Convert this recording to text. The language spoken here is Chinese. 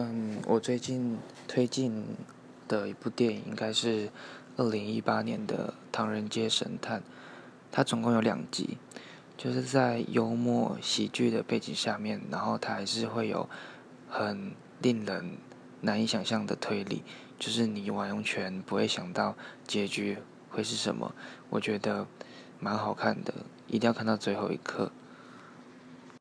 嗯我最近推荐的一部电影应该是二零一八年的唐人街神探它总共有两集就是在幽默喜剧的背景下面然后它还是会有很令人难以想象的推理就是你完全不会想到结局会是什么我觉得蛮好看的一定要看到最后一刻。